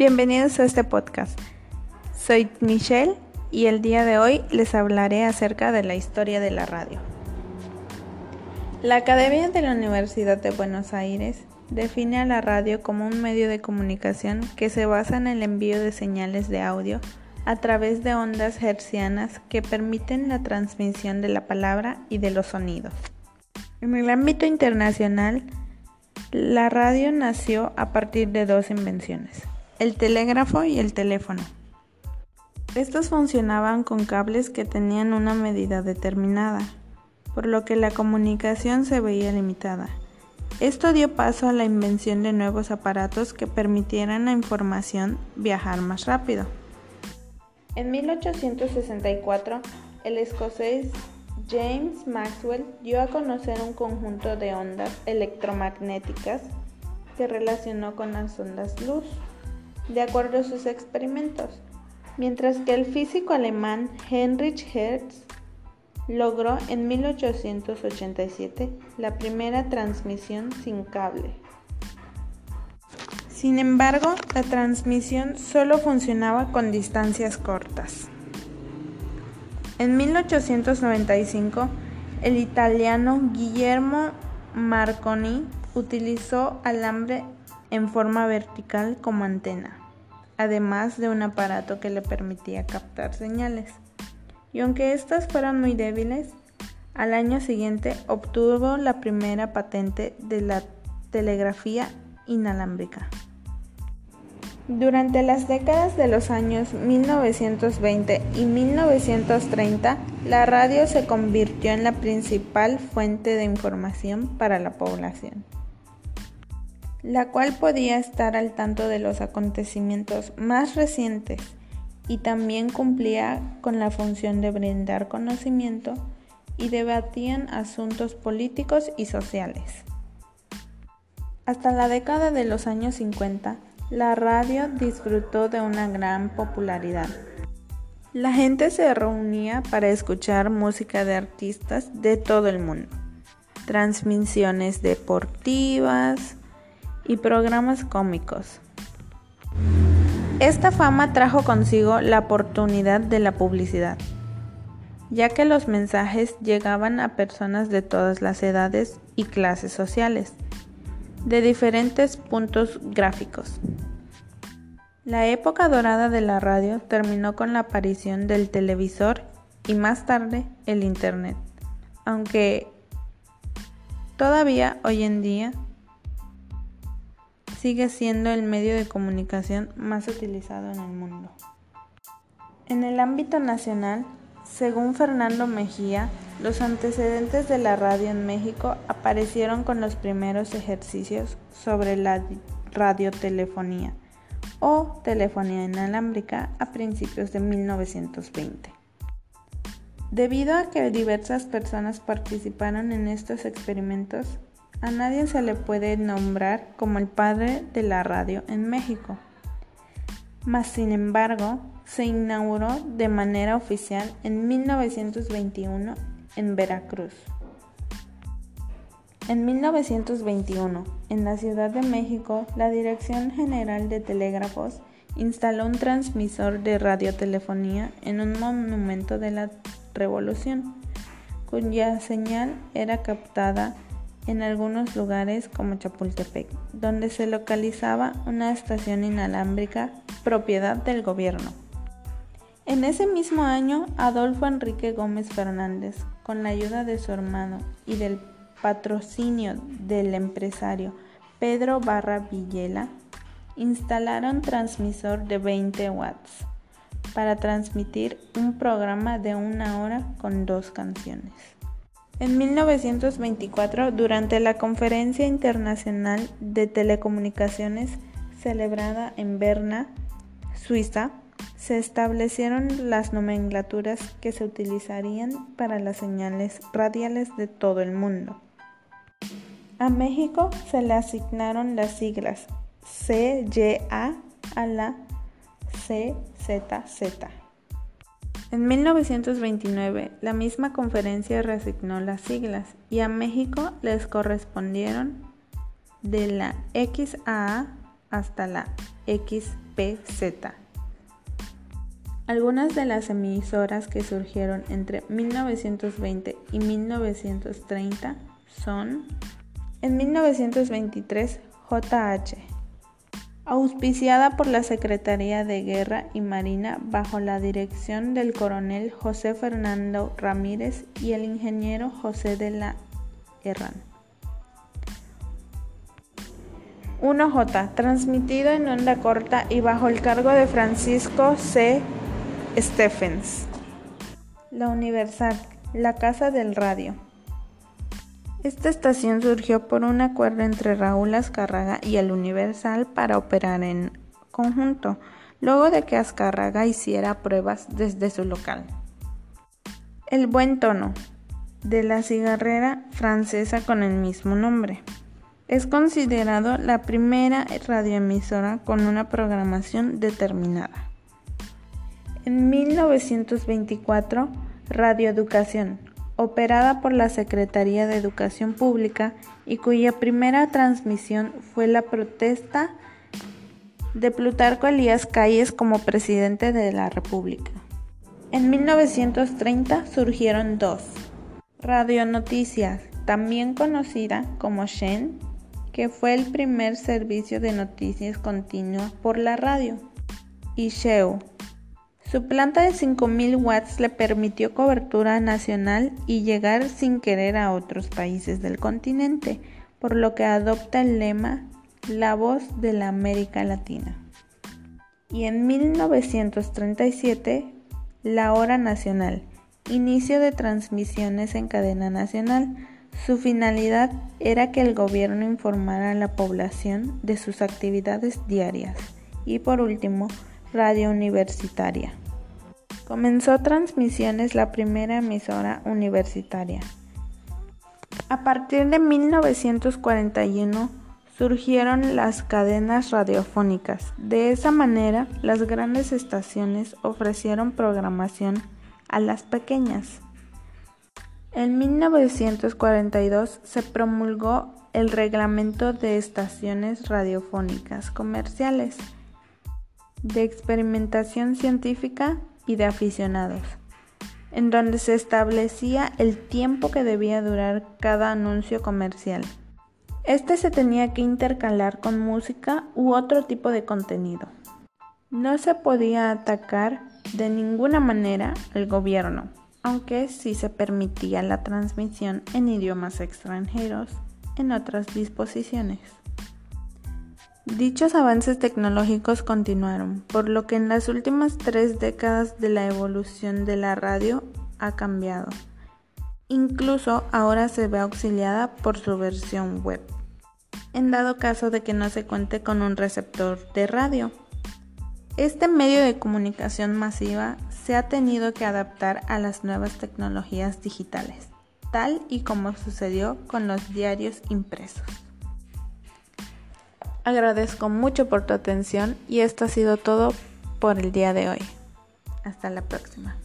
Bienvenidos a este podcast. Soy Michelle y el día de hoy les hablaré acerca de la historia de la radio. La Academia de la Universidad de Buenos Aires define a la radio como un medio de comunicación que se basa en el envío de señales de audio a través de ondas hercianas que permiten la transmisión de la palabra y de los sonidos. En el ámbito internacional, la radio nació a partir de dos invenciones el telégrafo y el teléfono. Estos funcionaban con cables que tenían una medida determinada, por lo que la comunicación se veía limitada. Esto dio paso a la invención de nuevos aparatos que permitieran la información viajar más rápido. En 1864, el escocés James Maxwell dio a conocer un conjunto de ondas electromagnéticas que relacionó con las ondas luz de acuerdo a sus experimentos, mientras que el físico alemán Heinrich Hertz logró en 1887 la primera transmisión sin cable. Sin embargo, la transmisión solo funcionaba con distancias cortas. En 1895, el italiano Guillermo Marconi utilizó alambre en forma vertical como antena además de un aparato que le permitía captar señales. Y aunque estas fueran muy débiles, al año siguiente obtuvo la primera patente de la telegrafía inalámbrica. Durante las décadas de los años 1920 y 1930, la radio se convirtió en la principal fuente de información para la población la cual podía estar al tanto de los acontecimientos más recientes y también cumplía con la función de brindar conocimiento y debatían asuntos políticos y sociales. Hasta la década de los años 50, la radio disfrutó de una gran popularidad. La gente se reunía para escuchar música de artistas de todo el mundo, transmisiones deportivas, y programas cómicos. Esta fama trajo consigo la oportunidad de la publicidad, ya que los mensajes llegaban a personas de todas las edades y clases sociales, de diferentes puntos gráficos. La época dorada de la radio terminó con la aparición del televisor y más tarde el Internet, aunque todavía hoy en día sigue siendo el medio de comunicación más utilizado en el mundo. En el ámbito nacional, según Fernando Mejía, los antecedentes de la radio en México aparecieron con los primeros ejercicios sobre la radiotelefonía o telefonía inalámbrica a principios de 1920. Debido a que diversas personas participaron en estos experimentos, a nadie se le puede nombrar como el padre de la radio en México. Mas, sin embargo, se inauguró de manera oficial en 1921 en Veracruz. En 1921, en la Ciudad de México, la Dirección General de Telégrafos instaló un transmisor de radiotelefonía en un monumento de la Revolución, cuya señal era captada en algunos lugares como Chapultepec, donde se localizaba una estación inalámbrica propiedad del gobierno. En ese mismo año, Adolfo Enrique Gómez Fernández, con la ayuda de su hermano y del patrocinio del empresario Pedro Barra Villela, instalaron transmisor de 20 watts para transmitir un programa de una hora con dos canciones. En 1924, durante la Conferencia Internacional de Telecomunicaciones celebrada en Berna, Suiza, se establecieron las nomenclaturas que se utilizarían para las señales radiales de todo el mundo. A México se le asignaron las siglas CYA a la CZZ. En 1929, la misma conferencia reasignó las siglas y a México les correspondieron de la XAA hasta la XPZ. Algunas de las emisoras que surgieron entre 1920 y 1930 son en 1923 JH, auspiciada por la Secretaría de Guerra y Marina bajo la dirección del coronel José Fernando Ramírez y el ingeniero José de la Herrán. 1J, transmitido en onda corta y bajo el cargo de Francisco C. Stephens. La Universal, la casa del radio. Esta estación surgió por un acuerdo entre Raúl Azcárraga y el Universal para operar en conjunto, luego de que Azcárraga hiciera pruebas desde su local. El buen tono, de la cigarrera francesa con el mismo nombre. Es considerado la primera radioemisora con una programación determinada. En 1924, Radioeducación, operada por la Secretaría de Educación Pública y cuya primera transmisión fue la protesta de Plutarco Elías Calles como presidente de la República. En 1930 surgieron dos. Radio Noticias, también conocida como Shen, que fue el primer servicio de noticias continua por la radio, y Sheu, su planta de 5.000 watts le permitió cobertura nacional y llegar sin querer a otros países del continente, por lo que adopta el lema La voz de la América Latina. Y en 1937, La Hora Nacional, inicio de transmisiones en cadena nacional. Su finalidad era que el gobierno informara a la población de sus actividades diarias. Y por último, Radio Universitaria. Comenzó transmisiones la primera emisora universitaria. A partir de 1941 surgieron las cadenas radiofónicas. De esa manera, las grandes estaciones ofrecieron programación a las pequeñas. En 1942 se promulgó el Reglamento de Estaciones Radiofónicas Comerciales de experimentación científica y de aficionados, en donde se establecía el tiempo que debía durar cada anuncio comercial. Este se tenía que intercalar con música u otro tipo de contenido. No se podía atacar de ninguna manera al gobierno, aunque sí se permitía la transmisión en idiomas extranjeros en otras disposiciones. Dichos avances tecnológicos continuaron, por lo que en las últimas tres décadas de la evolución de la radio ha cambiado. Incluso ahora se ve auxiliada por su versión web, en dado caso de que no se cuente con un receptor de radio. Este medio de comunicación masiva se ha tenido que adaptar a las nuevas tecnologías digitales, tal y como sucedió con los diarios impresos. Agradezco mucho por tu atención y esto ha sido todo por el día de hoy. Hasta la próxima.